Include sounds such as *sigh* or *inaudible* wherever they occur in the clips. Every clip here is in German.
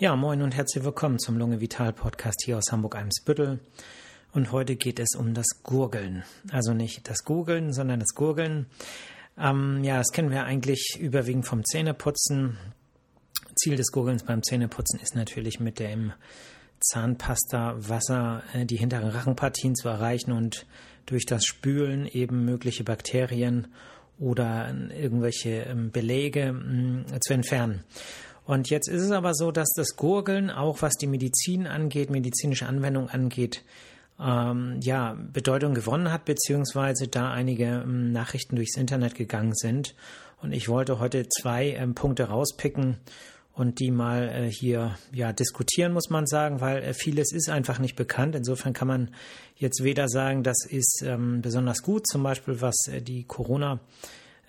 Ja, moin und herzlich willkommen zum Lunge Vital Podcast hier aus Hamburg-Eimsbüttel. Und heute geht es um das Gurgeln. Also nicht das Gurgeln, sondern das Gurgeln. Ähm, ja, das kennen wir eigentlich überwiegend vom Zähneputzen. Ziel des Gurgelns beim Zähneputzen ist natürlich mit dem Zahnpasta Wasser äh, die hinteren Rachenpartien zu erreichen und durch das Spülen eben mögliche Bakterien oder irgendwelche ähm, Belege mm, zu entfernen. Und jetzt ist es aber so, dass das Gurgeln, auch was die Medizin angeht, medizinische Anwendung angeht, ähm, ja, Bedeutung gewonnen hat, beziehungsweise da einige ähm, Nachrichten durchs Internet gegangen sind. Und ich wollte heute zwei ähm, Punkte rauspicken und die mal äh, hier ja diskutieren, muss man sagen, weil äh, vieles ist einfach nicht bekannt. Insofern kann man jetzt weder sagen, das ist ähm, besonders gut, zum Beispiel was äh, die Corona-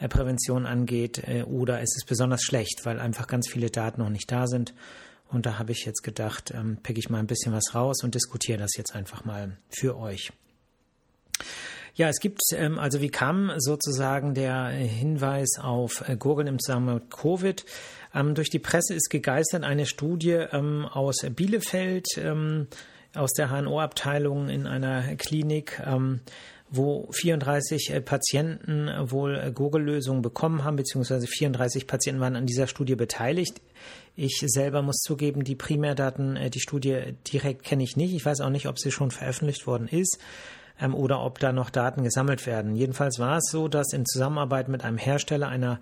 Prävention angeht, äh, oder es ist besonders schlecht, weil einfach ganz viele Daten noch nicht da sind. Und da habe ich jetzt gedacht, ähm, pick ich mal ein bisschen was raus und diskutiere das jetzt einfach mal für euch. Ja, es gibt, ähm, also wie kam sozusagen der Hinweis auf äh, Gurgeln im Zusammenhang mit Covid? Ähm, durch die Presse ist gegeistert eine Studie ähm, aus Bielefeld, ähm, aus der HNO-Abteilung in einer Klinik, ähm, wo 34 äh, Patienten äh, wohl äh, Gurgellösungen bekommen haben, beziehungsweise 34 Patienten waren an dieser Studie beteiligt. Ich selber muss zugeben, die Primärdaten, die Studie direkt kenne ich nicht. Ich weiß auch nicht, ob sie schon veröffentlicht worden ist ähm, oder ob da noch Daten gesammelt werden. Jedenfalls war es so, dass in Zusammenarbeit mit einem Hersteller einer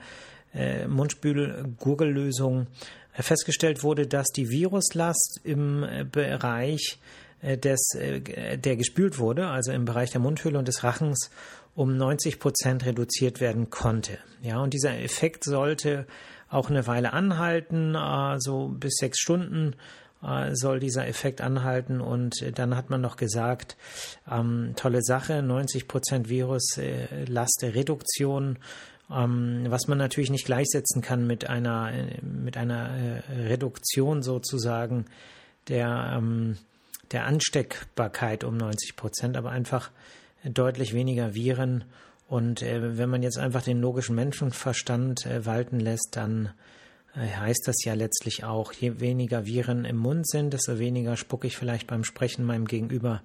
äh, Mundspül-Gurgellösung festgestellt wurde, dass die Viruslast im Bereich des, äh, der gespült wurde, also im Bereich der Mundhöhle und des Rachens, um 90 Prozent reduziert werden konnte. Ja, und dieser Effekt sollte auch eine Weile anhalten, also bis sechs Stunden soll dieser Effekt anhalten und dann hat man noch gesagt, ähm, tolle Sache, 90 Prozent Viruslastreduktion, ähm, was man natürlich nicht gleichsetzen kann mit einer, mit einer Reduktion sozusagen der, ähm, der Ansteckbarkeit um 90 Prozent, aber einfach deutlich weniger Viren. Und äh, wenn man jetzt einfach den logischen Menschenverstand äh, walten lässt, dann äh, heißt das ja letztlich auch, je weniger Viren im Mund sind, desto weniger spucke ich vielleicht beim Sprechen meinem Gegenüber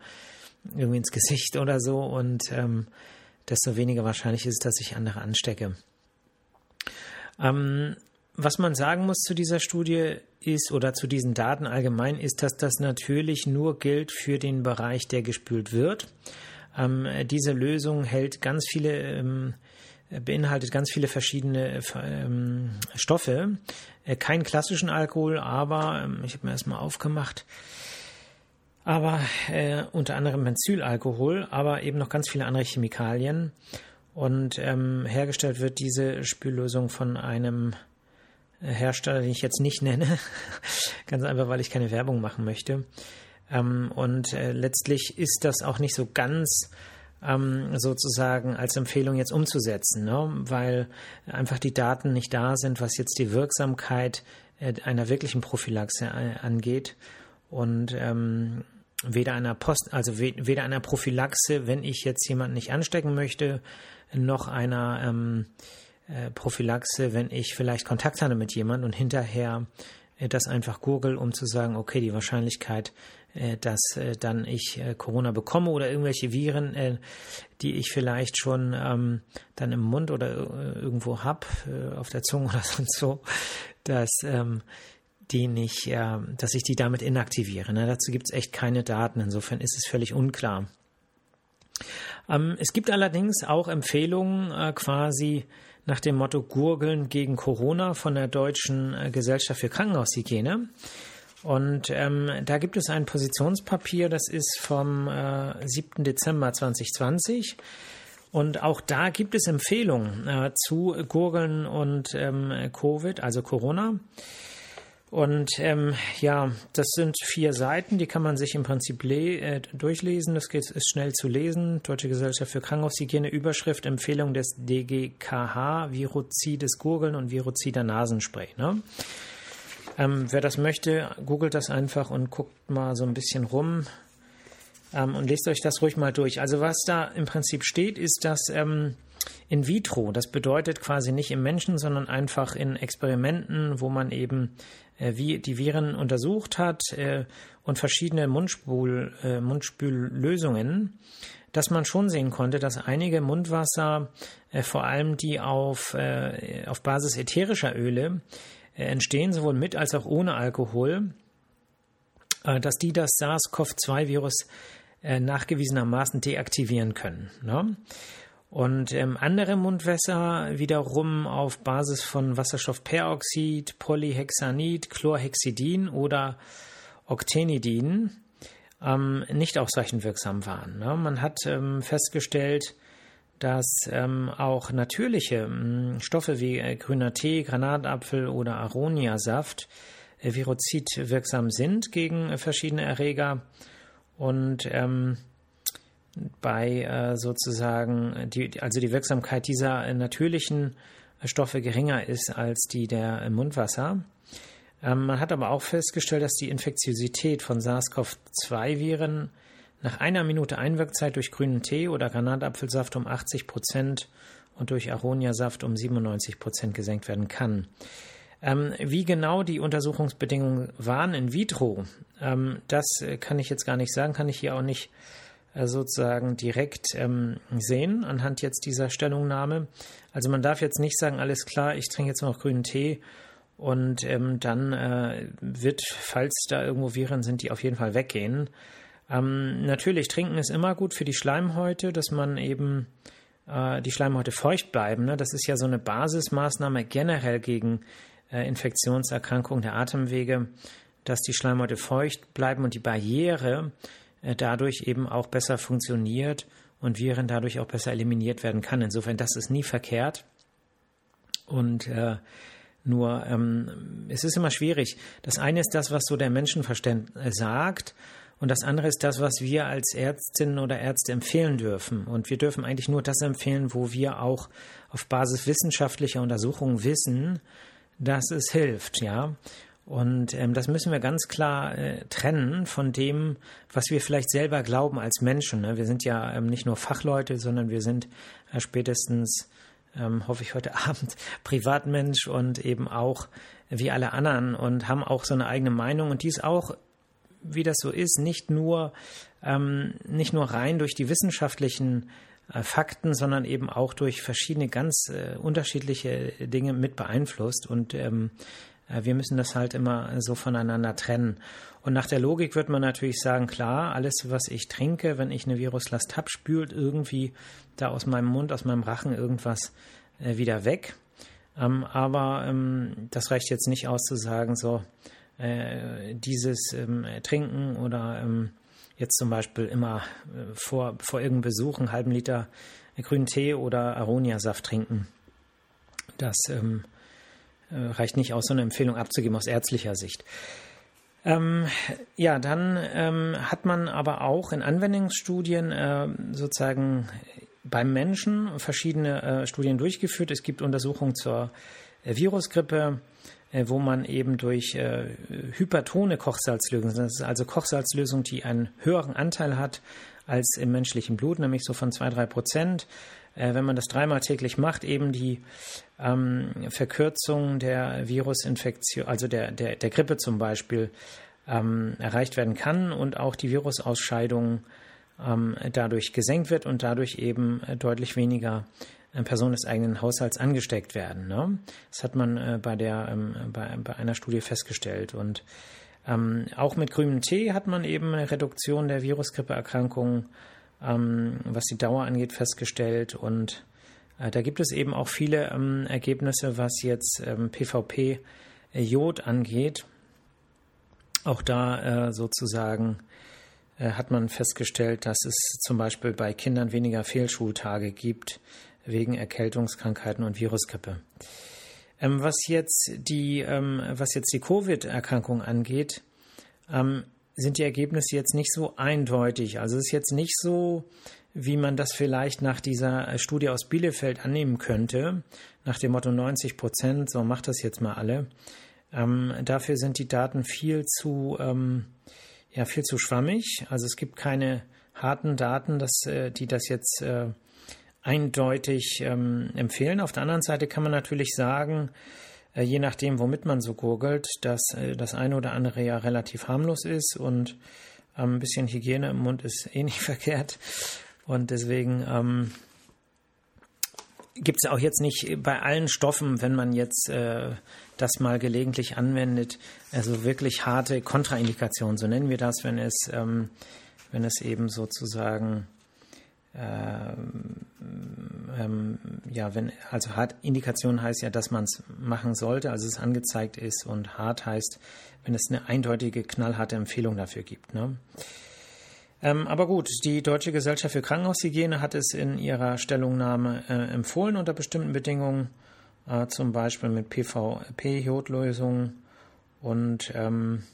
irgendwie ins Gesicht oder so und ähm, desto weniger wahrscheinlich ist es, dass ich andere anstecke. Ähm, was man sagen muss zu dieser Studie ist oder zu diesen Daten allgemein ist, dass das natürlich nur gilt für den Bereich, der gespült wird. Ähm, diese Lösung hält ganz viele, ähm, beinhaltet ganz viele verschiedene ähm, Stoffe. Äh, keinen klassischen Alkohol, aber ähm, ich habe mir erstmal aufgemacht. Aber äh, unter anderem Benzylalkohol, aber eben noch ganz viele andere Chemikalien. Und ähm, hergestellt wird diese Spüllösung von einem Hersteller, den ich jetzt nicht nenne, *laughs* ganz einfach, weil ich keine Werbung machen möchte. Ähm, und äh, letztlich ist das auch nicht so ganz ähm, sozusagen als Empfehlung jetzt umzusetzen, ne? weil einfach die Daten nicht da sind, was jetzt die Wirksamkeit äh, einer wirklichen Prophylaxe äh, angeht. Und ähm, weder einer Post, also weder einer Prophylaxe, wenn ich jetzt jemanden nicht anstecken möchte, noch einer äh, Prophylaxe, wenn ich vielleicht Kontakt hatte mit jemandem und hinterher äh, das einfach gurgel, um zu sagen, okay, die Wahrscheinlichkeit, äh, dass äh, dann ich äh, Corona bekomme oder irgendwelche Viren, die ich vielleicht schon ähm, dann im Mund oder irgendwo hab, auf der Zunge *laughs* oder sonst so, dass ähm, die nicht, dass ich die damit inaktiviere. Ne? Dazu gibt es echt keine Daten. Insofern ist es völlig unklar. Ähm, es gibt allerdings auch Empfehlungen quasi nach dem Motto Gurgeln gegen Corona von der Deutschen äh, Gesellschaft für Krankenhaushygiene. Und ähm, da gibt es ein Positionspapier, das ist vom äh, 7. Dezember 2020. Und auch da gibt es Empfehlungen äh, zu Gurgeln und ähm, Covid, also Corona. Und ähm, ja, das sind vier Seiten, die kann man sich im Prinzip äh, durchlesen. Das geht, ist schnell zu lesen. Deutsche Gesellschaft für Krankenhaushygiene, Überschrift, Empfehlung des DGKH, Viruzides Gurgeln und Viruzider Nasenspray. Ne? Ähm, wer das möchte, googelt das einfach und guckt mal so ein bisschen rum ähm, und lest euch das ruhig mal durch. Also was da im Prinzip steht, ist, dass ähm, in vitro. Das bedeutet quasi nicht im Menschen, sondern einfach in Experimenten, wo man eben äh, wie die Viren untersucht hat äh, und verschiedene Mundspul, äh, Mundspüllösungen, dass man schon sehen konnte, dass einige Mundwasser, äh, vor allem die auf, äh, auf Basis ätherischer Öle, äh, entstehen, sowohl mit als auch ohne Alkohol, dass die das SARS-CoV-2-Virus nachgewiesenermaßen deaktivieren können. Ne? Und ähm, andere Mundwässer wiederum auf Basis von Wasserstoffperoxid, Polyhexanid, Chlorhexidin oder Octenidin ähm, nicht ausreichend wirksam waren. Ne? Man hat ähm, festgestellt, dass ähm, auch natürliche ähm, Stoffe wie äh, grüner Tee, Granatapfel oder Aroniasaft äh, virozid wirksam sind gegen äh, verschiedene Erreger und ähm, bei äh, sozusagen, die, also die Wirksamkeit dieser äh, natürlichen Stoffe geringer ist als die der äh, Mundwasser. Ähm, man hat aber auch festgestellt, dass die Infektiosität von SARS-CoV-2-Viren nach einer Minute Einwirkzeit durch grünen Tee oder Granatapfelsaft um 80 Prozent und durch Aroniasaft um 97 Prozent gesenkt werden kann. Ähm, wie genau die Untersuchungsbedingungen waren in vitro, ähm, das kann ich jetzt gar nicht sagen, kann ich hier auch nicht äh, sozusagen direkt ähm, sehen anhand jetzt dieser Stellungnahme. Also man darf jetzt nicht sagen, alles klar, ich trinke jetzt noch grünen Tee und ähm, dann äh, wird, falls da irgendwo Viren sind, die auf jeden Fall weggehen. Ähm, natürlich, trinken ist immer gut für die Schleimhäute, dass man eben äh, die Schleimhäute feucht bleiben. Ne? Das ist ja so eine Basismaßnahme generell gegen äh, Infektionserkrankungen der Atemwege, dass die Schleimhäute feucht bleiben und die Barriere äh, dadurch eben auch besser funktioniert und Viren dadurch auch besser eliminiert werden kann. Insofern, das ist nie verkehrt. Und äh, nur ähm, es ist immer schwierig. Das eine ist das, was so der Menschenverstand äh, sagt, und das andere ist das, was wir als Ärztinnen oder Ärzte empfehlen dürfen. Und wir dürfen eigentlich nur das empfehlen, wo wir auch auf Basis wissenschaftlicher Untersuchungen wissen, dass es hilft, ja. Und ähm, das müssen wir ganz klar äh, trennen von dem, was wir vielleicht selber glauben als Menschen. Ne? Wir sind ja ähm, nicht nur Fachleute, sondern wir sind äh, spätestens, ähm, hoffe ich heute *laughs* Abend, Privatmensch und eben auch wie alle anderen und haben auch so eine eigene Meinung. Und die ist auch, wie das so ist, nicht nur, ähm, nicht nur rein durch die wissenschaftlichen äh, Fakten, sondern eben auch durch verschiedene ganz äh, unterschiedliche Dinge mit beeinflusst. Und ähm, äh, wir müssen das halt immer so voneinander trennen. Und nach der Logik wird man natürlich sagen, klar, alles, was ich trinke, wenn ich eine Viruslast habe, spült irgendwie da aus meinem Mund, aus meinem Rachen irgendwas äh, wieder weg. Ähm, aber ähm, das reicht jetzt nicht aus zu sagen, so äh, dieses ähm, Trinken oder jetzt zum Beispiel immer äh, vor, vor irgendeinem Besuch einen halben Liter grünen Tee oder Aronia-Saft trinken. Das ähm, äh, reicht nicht aus, so eine Empfehlung abzugeben aus ärztlicher Sicht. Ähm, ja, dann ähm, hat man aber auch in Anwendungsstudien äh, sozusagen beim Menschen verschiedene äh, Studien durchgeführt. Es gibt Untersuchungen zur äh, Virusgrippe, äh, wo man eben durch äh, hypertone Kochsalzlösung, das ist also Kochsalzlösung, die einen höheren Anteil hat als im menschlichen Blut, nämlich so von zwei drei Prozent, äh, wenn man das dreimal täglich macht, eben die ähm, Verkürzung der Virusinfektion, also der, der, der Grippe zum Beispiel, ähm, erreicht werden kann und auch die Virusausscheidung ähm, dadurch gesenkt wird und dadurch eben äh, deutlich weniger äh, Personen des eigenen Haushalts angesteckt werden. Ne? Das hat man äh, bei, der, ähm, bei, bei einer Studie festgestellt. Und ähm, auch mit grünem Tee hat man eben eine Reduktion der Virusgrippeerkrankungen ähm, was die Dauer angeht, festgestellt. Und äh, da gibt es eben auch viele ähm, Ergebnisse, was jetzt ähm, PVP-Jod äh, angeht. Auch da äh, sozusagen äh, hat man festgestellt, dass es zum Beispiel bei Kindern weniger Fehlschultage gibt wegen Erkältungskrankheiten und Virusgrippe. Ähm, was jetzt die, ähm, was die Covid-Erkrankung angeht, ähm, sind die Ergebnisse jetzt nicht so eindeutig. Also es ist jetzt nicht so, wie man das vielleicht nach dieser äh, Studie aus Bielefeld annehmen könnte, nach dem Motto 90 Prozent, so macht das jetzt mal alle. Ähm, dafür sind die Daten viel zu, ähm, ja, viel zu schwammig. Also es gibt keine harten Daten, dass, äh, die das jetzt äh, eindeutig ähm, empfehlen. Auf der anderen Seite kann man natürlich sagen, je nachdem, womit man so gurgelt, dass äh, das eine oder andere ja relativ harmlos ist und ähm, ein bisschen Hygiene im Mund ist eh nicht *laughs* verkehrt. Und deswegen ähm, gibt es auch jetzt nicht bei allen Stoffen, wenn man jetzt äh, das mal gelegentlich anwendet, also wirklich harte Kontraindikationen, so nennen wir das, wenn es, ähm, wenn es eben sozusagen ähm, ähm, ja, wenn, also hart Indikation heißt ja, dass man es machen sollte, also es angezeigt ist und hart heißt, wenn es eine eindeutige, knallharte Empfehlung dafür gibt. Ne? Ähm, aber gut, die Deutsche Gesellschaft für Krankenhaushygiene hat es in ihrer Stellungnahme äh, empfohlen unter bestimmten Bedingungen, äh, zum Beispiel mit PVP-Jodlösungen und ähm,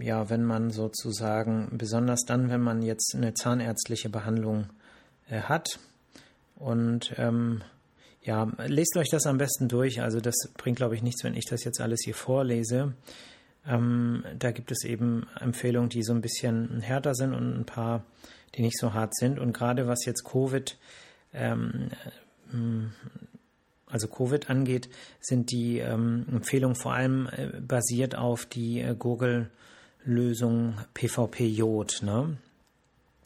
ja, wenn man sozusagen, besonders dann, wenn man jetzt eine zahnärztliche Behandlung äh, hat. Und ähm, ja, lest euch das am besten durch. Also das bringt, glaube ich, nichts, wenn ich das jetzt alles hier vorlese. Ähm, da gibt es eben Empfehlungen, die so ein bisschen härter sind und ein paar, die nicht so hart sind. Und gerade was jetzt Covid, ähm, also Covid angeht, sind die ähm, Empfehlungen vor allem äh, basiert auf die äh, Google Lösung PVP-Jod, ne?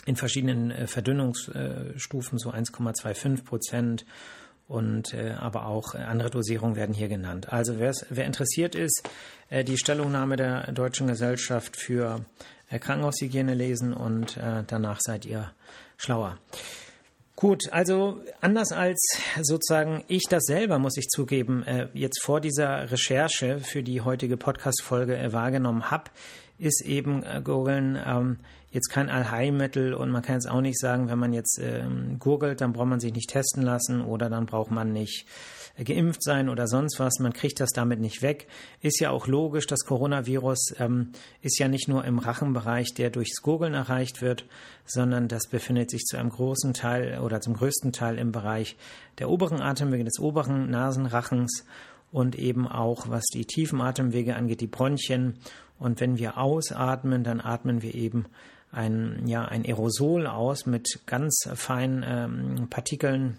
In verschiedenen äh, Verdünnungsstufen, so 1,25 Prozent und äh, aber auch andere Dosierungen werden hier genannt. Also wer interessiert ist, äh, die Stellungnahme der Deutschen Gesellschaft für äh, Krankenhaushygiene lesen und äh, danach seid ihr schlauer. Gut, also anders als sozusagen ich das selber, muss ich zugeben, äh, jetzt vor dieser Recherche für die heutige Podcast-Folge äh, wahrgenommen habe, ist eben äh, Gurgeln ähm, jetzt kein Allheilmittel und man kann jetzt auch nicht sagen, wenn man jetzt ähm, gurgelt, dann braucht man sich nicht testen lassen oder dann braucht man nicht äh, geimpft sein oder sonst was. Man kriegt das damit nicht weg. Ist ja auch logisch, das Coronavirus ähm, ist ja nicht nur im Rachenbereich, der durchs Gurgeln erreicht wird, sondern das befindet sich zu einem großen Teil oder zum größten Teil im Bereich der oberen Atemwege, des oberen Nasenrachens und eben auch, was die tiefen Atemwege angeht, die Bronchien und wenn wir ausatmen, dann atmen wir eben ein, ja, ein Aerosol aus mit ganz feinen ähm, Partikeln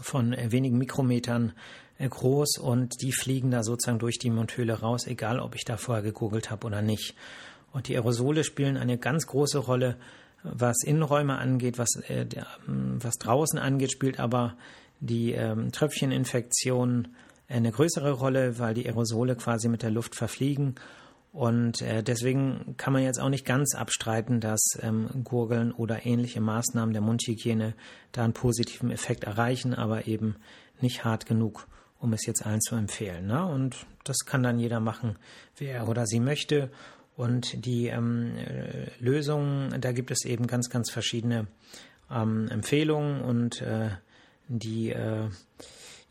von äh, wenigen Mikrometern äh, groß und die fliegen da sozusagen durch die Mundhöhle raus, egal ob ich da vorher gegoogelt habe oder nicht. Und die Aerosole spielen eine ganz große Rolle, was Innenräume angeht, was, äh, ähm, was draußen angeht, spielt aber die ähm, Tröpfcheninfektion eine größere Rolle, weil die Aerosole quasi mit der Luft verfliegen und äh, deswegen kann man jetzt auch nicht ganz abstreiten, dass ähm, Gurgeln oder ähnliche Maßnahmen der Mundhygiene da einen positiven Effekt erreichen, aber eben nicht hart genug, um es jetzt allen zu empfehlen. Ne? Und das kann dann jeder machen, wie er oder sie möchte. Und die ähm, äh, Lösungen, da gibt es eben ganz, ganz verschiedene ähm, Empfehlungen und äh, die äh,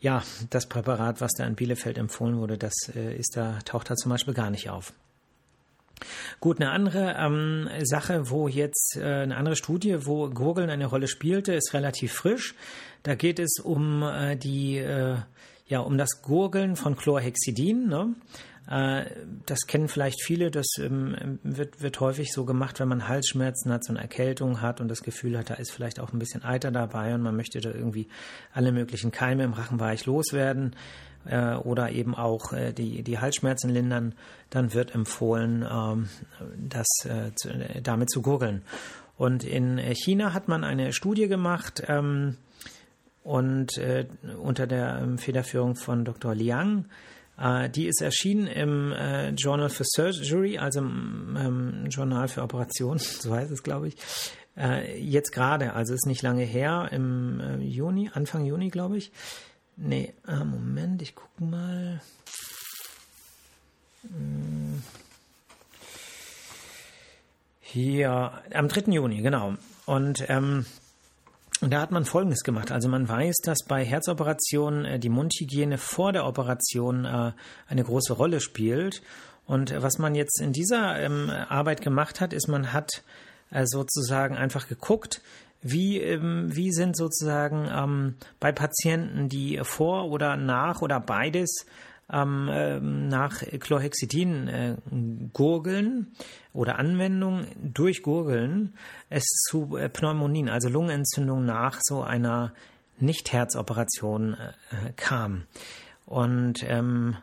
ja, das Präparat, was da in Bielefeld empfohlen wurde, das äh, ist da, taucht da zum Beispiel gar nicht auf. Gut, eine andere ähm, Sache, wo jetzt äh, eine andere Studie, wo Gurgeln eine Rolle spielte, ist relativ frisch. Da geht es um äh, die, äh, ja, um das Gurgeln von Chlorhexidin. Ne? Äh, das kennen vielleicht viele. Das ähm, wird, wird häufig so gemacht, wenn man Halsschmerzen hat, so eine Erkältung hat und das Gefühl hat, da ist vielleicht auch ein bisschen Eiter dabei und man möchte da irgendwie alle möglichen Keime im Rachenbereich loswerden äh, oder eben auch äh, die, die Halsschmerzen lindern, dann wird empfohlen, ähm, das äh, zu, damit zu gurgeln. Und in China hat man eine Studie gemacht ähm, und äh, unter der ähm, Federführung von Dr. Liang. Äh, die ist erschienen im äh, Journal for Surgery, also im ähm, Journal für Operationen, *laughs* so heißt es, glaube ich. jetzt gerade, also ist nicht lange her, im Juni, Anfang Juni, glaube ich. Nee, ah, Moment, ich gucke mal. Hm. Hier, am 3. Juni, genau. Und ähm, da hat man Folgendes gemacht. Also man weiß, dass bei Herzoperationen äh, die Mundhygiene vor der Operation äh, eine große Rolle spielt. Und was man jetzt in dieser ähm, Arbeit gemacht hat, ist, man hat äh, sozusagen einfach geguckt, wie, ähm, wie sind sozusagen ähm, bei Patienten, die vor oder nach oder beides ähm, ähm, nach Chlorhexidin äh, gurgeln oder Anwendung durch Gurgeln es zu äh, Pneumonien, also Lungenentzündung nach so einer Nicht-Herzoperation äh, kam. Und ähm,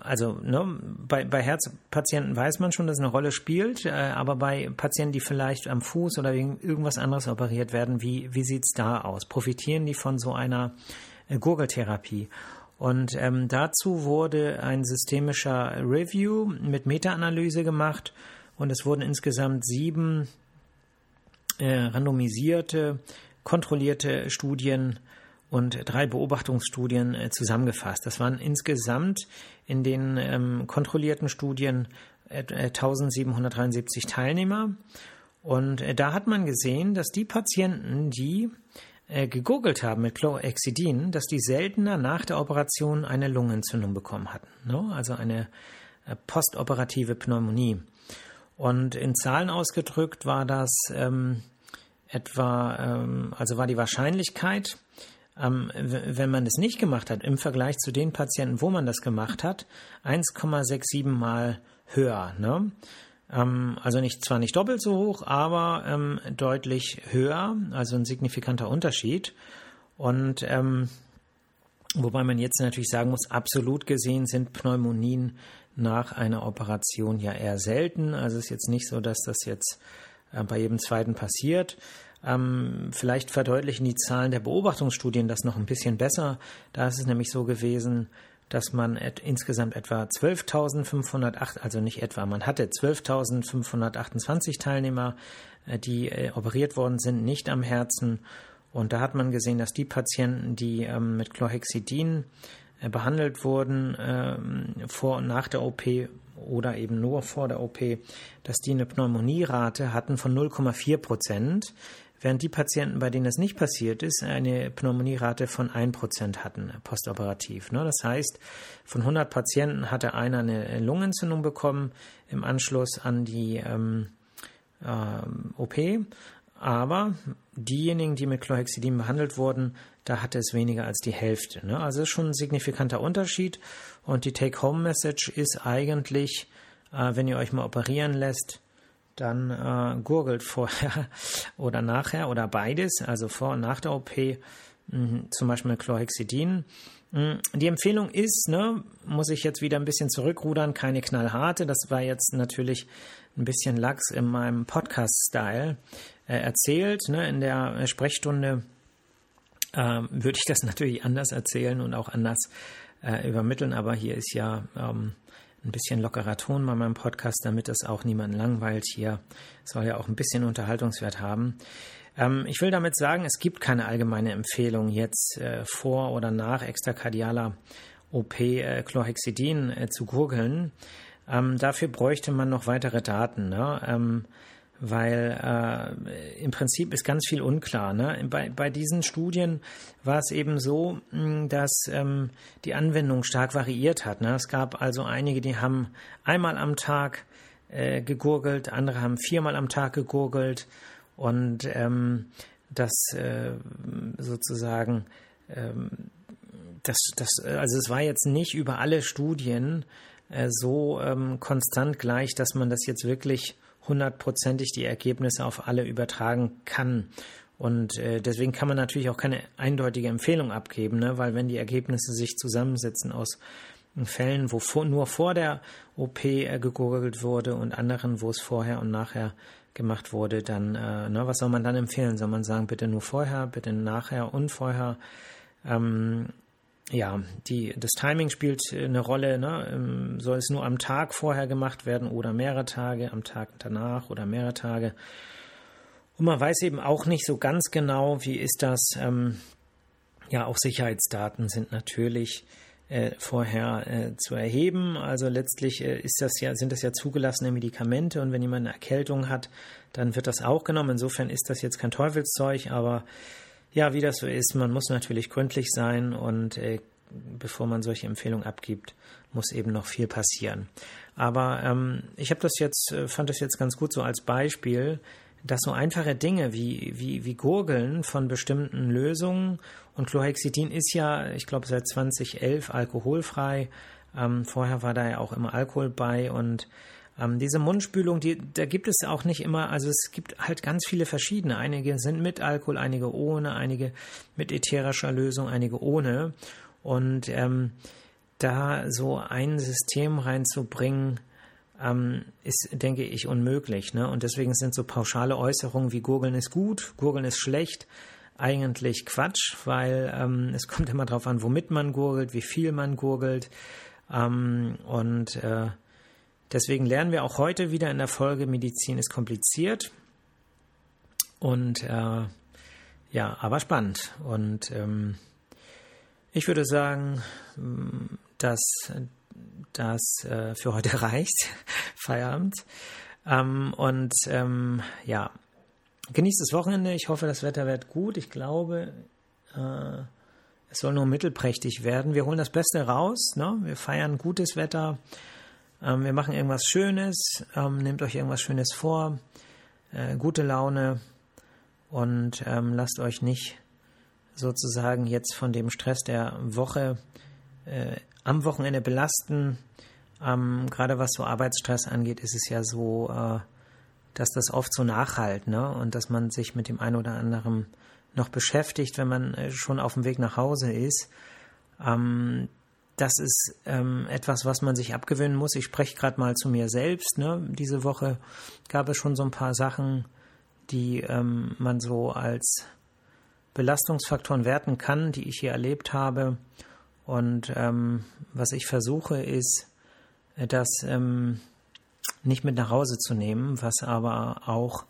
also ne, bei, bei Herzpatienten weiß man schon, dass eine Rolle spielt, äh, aber bei Patienten, die vielleicht am Fuß oder wegen irgendwas anderes operiert werden, wie, wie sieht es da aus? Profitieren die von so einer äh, Gurgeltherapie? Und ähm, dazu wurde ein systemischer Review mit Meta-Analyse gemacht und es wurden insgesamt sieben äh, randomisierte, kontrollierte Studien und drei Beobachtungsstudien äh, zusammengefasst. Das waren insgesamt in den ähm, kontrollierten Studien äh, 1773 Teilnehmer. Und äh, da hat man gesehen, dass die Patienten, die äh, gegoogelt haben mit Chlorhexidin, dass die seltener nach der Operation eine Lungenentzündung bekommen hatten. Ne? Also eine äh, postoperative Pneumonie. Und in Zahlen ausgedrückt war das ähm, etwa, ähm, also war die Wahrscheinlichkeit, ähm, wenn man das nicht gemacht hat, im Vergleich zu den Patienten, wo man das gemacht hat, 1,67 mal höher. Ne? Ähm, also nicht zwar nicht doppelt so hoch, aber ähm, deutlich höher, also ein signifikanter Unterschied. Und ähm, wobei man jetzt natürlich sagen muss, absolut gesehen sind Pneumonien nach einer Operation ja eher selten. Also es ist jetzt nicht so, dass das jetzt äh, bei jedem zweiten passiert. Ähm, vielleicht verdeutlichen die Zahlen der Beobachtungsstudien das noch ein bisschen besser. Da ist es nämlich so gewesen, dass man et, insgesamt etwa 12.508, also nicht etwa, man hatte 12.528 Teilnehmer, äh, die äh, operiert worden sind, nicht am Herzen. Und da hat man gesehen, dass die Patienten, die ähm, mit Chlorhexidin äh, behandelt wurden, ähm, vor und nach der OP oder eben nur vor der OP, dass die eine Pneumonierate hatten von 0,4 Prozent während die Patienten, bei denen das nicht passiert ist, eine Pneumonierate von 1% hatten postoperativ. Ne? Das heißt, von 100 Patienten hatte einer eine Lungenentzündung bekommen im Anschluss an die ähm, ähm, OP, aber diejenigen, die mit Chlorhexidin behandelt wurden, da hatte es weniger als die Hälfte. Ne? Also ist schon ein signifikanter Unterschied. Und die Take-Home-Message ist eigentlich, äh, wenn ihr euch mal operieren lässt, dann äh, gurgelt vorher *laughs* oder nachher oder beides, also vor und nach der OP, mh, zum Beispiel mit Chlorhexidin. Die Empfehlung ist, ne, muss ich jetzt wieder ein bisschen zurückrudern, keine knallharte. Das war jetzt natürlich ein bisschen lax in meinem Podcast-Style äh, erzählt. Ne, in der Sprechstunde äh, würde ich das *laughs* natürlich anders erzählen und auch anders äh, übermitteln, aber hier ist ja ähm, ein bisschen lockerer Ton bei meinem Podcast, damit es auch niemanden langweilt hier. Soll ja auch ein bisschen Unterhaltungswert haben. Ähm, ich will damit sagen, es gibt keine allgemeine Empfehlung, jetzt äh, vor oder nach extrakardialer OP äh, Chlorhexidin äh, zu gurgeln. Ähm, dafür bräuchte man noch weitere Daten. Ne? Ähm, weil äh, im Prinzip ist ganz viel unklar. Ne? Bei, bei diesen Studien war es eben so, hm, dass ähm, die Anwendung stark variiert hat. Ne? Es gab also einige, die haben einmal am Tag äh, gegurgelt, andere haben viermal am Tag gegurgelt und ähm, das äh, sozusagen ähm, das, das, also es war jetzt nicht über alle Studien äh, so ähm, konstant gleich, dass man das jetzt wirklich hundertprozentig die Ergebnisse auf alle übertragen kann. Und äh, deswegen kann man natürlich auch keine eindeutige Empfehlung abgeben, ne? weil wenn die Ergebnisse sich zusammensetzen aus Fällen, wo vor, nur vor der OP äh, gegurgelt wurde und anderen, wo es vorher und nachher gemacht wurde, dann, äh, ne, was soll man dann empfehlen? Soll man sagen, bitte nur vorher, bitte nachher und vorher? Ähm, ja, die, das Timing spielt eine Rolle. Ne? Ähm, soll es nur am Tag vorher gemacht werden oder mehrere Tage, am Tag danach oder mehrere Tage? Und man weiß eben auch nicht so ganz genau, wie ist das. Ähm, ja, auch Sicherheitsdaten sind natürlich äh, vorher äh, zu erheben. Also letztlich äh, ist das ja, sind das ja zugelassene Medikamente und wenn jemand eine Erkältung hat, dann wird das auch genommen. Insofern ist das jetzt kein Teufelszeug, aber ja, wie das so ist, man muss natürlich gründlich sein und äh, bevor man solche Empfehlungen abgibt, muss eben noch viel passieren. Aber ähm, ich habe das jetzt, äh, fand das jetzt ganz gut so als Beispiel, dass so einfache Dinge wie, wie, wie Gurgeln von bestimmten Lösungen und Chlorhexidin ist ja, ich glaube, seit 2011 alkoholfrei. Ähm, vorher war da ja auch immer Alkohol bei und ähm, diese Mundspülung, die, da gibt es auch nicht immer, also es gibt halt ganz viele verschiedene. Einige sind mit Alkohol, einige ohne, einige mit ätherischer Lösung, einige ohne. Und ähm, da so ein System reinzubringen, ähm, ist, denke ich, unmöglich. Ne? Und deswegen sind so pauschale Äußerungen wie Gurgeln ist gut, Gurgeln ist schlecht, eigentlich Quatsch, weil ähm, es kommt immer darauf an, womit man gurgelt, wie viel man gurgelt. Ähm, und äh, deswegen lernen wir auch heute wieder in der Folge, Medizin ist kompliziert. Und äh, ja, aber spannend. Und ähm, ich würde sagen, dass das äh, für heute *laughs* reicht. Feierabend. Ähm, und ähm, ja, genießt das Wochenende. Ich hoffe, das Wetter wird gut. Ich glaube, äh, es soll nur mittelprächtig werden. Wir holen das Beste raus. Ne? Wir feiern gutes Wetter. Ähm, wir machen irgendwas Schönes. Ähm, nehmt euch irgendwas Schönes vor. Äh, gute Laune. Und ähm, lasst euch nicht sozusagen jetzt von dem Stress der Woche äh, am Wochenende belasten. Ähm, gerade was so Arbeitsstress angeht, ist es ja so, äh, dass das oft so nachhalt, ne? Und dass man sich mit dem einen oder anderen noch beschäftigt, wenn man äh, schon auf dem Weg nach Hause ist. Ähm, das ist ähm, etwas, was man sich abgewöhnen muss. Ich spreche gerade mal zu mir selbst. Ne? Diese Woche gab es schon so ein paar Sachen, die ähm, man so als Belastungsfaktoren werten kann, die ich hier erlebt habe. Und ähm, was ich versuche, ist, das ähm, nicht mit nach Hause zu nehmen, was aber auch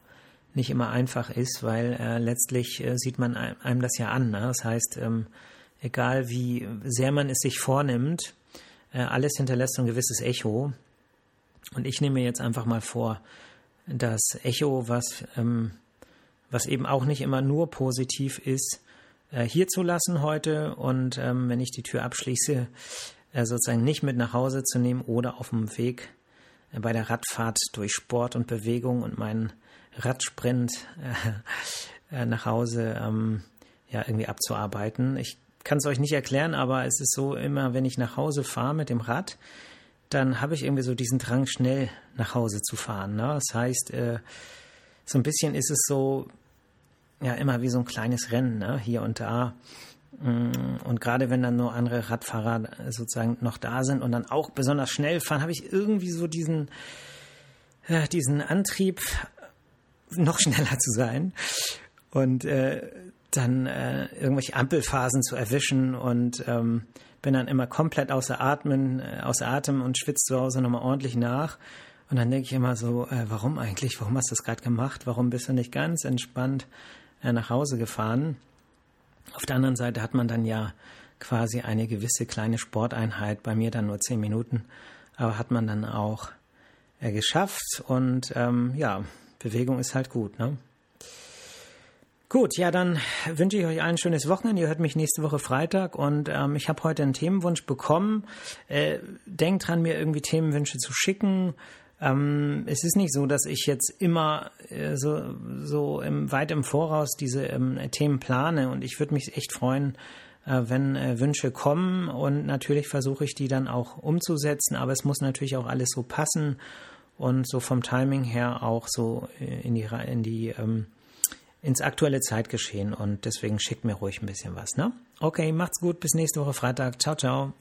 nicht immer einfach ist, weil äh, letztlich äh, sieht man einem das ja an. Ne? Das heißt, ähm, egal wie sehr man es sich vornimmt, äh, alles hinterlässt ein gewisses Echo. Und ich nehme mir jetzt einfach mal vor, das Echo, was, ähm, was eben auch nicht immer nur positiv ist, äh, hier zu lassen heute und ähm, wenn ich die Tür abschließe, äh, sozusagen nicht mit nach Hause zu nehmen oder auf dem Weg äh, bei der Radfahrt durch Sport und Bewegung und meinen Radsprint äh, *laughs* äh, nach Hause ähm, ja irgendwie abzuarbeiten. Ich kann es euch nicht erklären, aber es ist so immer, wenn ich nach Hause fahre mit dem Rad, dann habe ich irgendwie so diesen Drang, schnell nach Hause zu fahren. Ne? Das heißt, äh, so ein bisschen ist es so, ja immer wie so ein kleines Rennen, ne? hier und da. Mm, und gerade wenn dann nur andere Radfahrer sozusagen noch da sind und dann auch besonders schnell fahren, habe ich irgendwie so diesen, äh, diesen Antrieb, noch *laughs* schneller zu sein und äh, dann äh, irgendwelche Ampelphasen zu erwischen und ähm, bin dann immer komplett außer Atmen, äh, außer Atem und schwitze zu Hause nochmal ordentlich nach. Und dann denke ich immer so, äh, warum eigentlich? Warum hast du das gerade gemacht? Warum bist du nicht ganz entspannt? äh, nach Hause gefahren. Auf der anderen Seite hat man dann ja quasi eine gewisse kleine Sporteinheit, bei mir dann nur zehn Minuten, aber hat man dann auch äh, geschafft und ähm, ja, Bewegung ist halt gut, ne? Gut, ja, dann wünsche ich euch ein schönes Wochenende. Ihr hört mich nächste Woche Freitag und ähm, ich habe heute einen Themenwunsch bekommen. Äh, denkt dran, mir irgendwie Themenwünsche zu schicken. Ähm, es ist nicht so, dass ich jetzt immer äh, so, so im, weit im Voraus diese ähm, Themen plane und ich würde mich echt freuen, äh, wenn äh, Wünsche kommen und natürlich versuche ich die dann auch umzusetzen, aber es muss natürlich auch alles so passen und so vom Timing her auch so äh, in die, in die ähm, ins aktuelle Zeitgeschehen und deswegen schickt mir ruhig ein bisschen was, ne? Okay, macht's gut, bis nächste Woche Freitag. Ciao, ciao.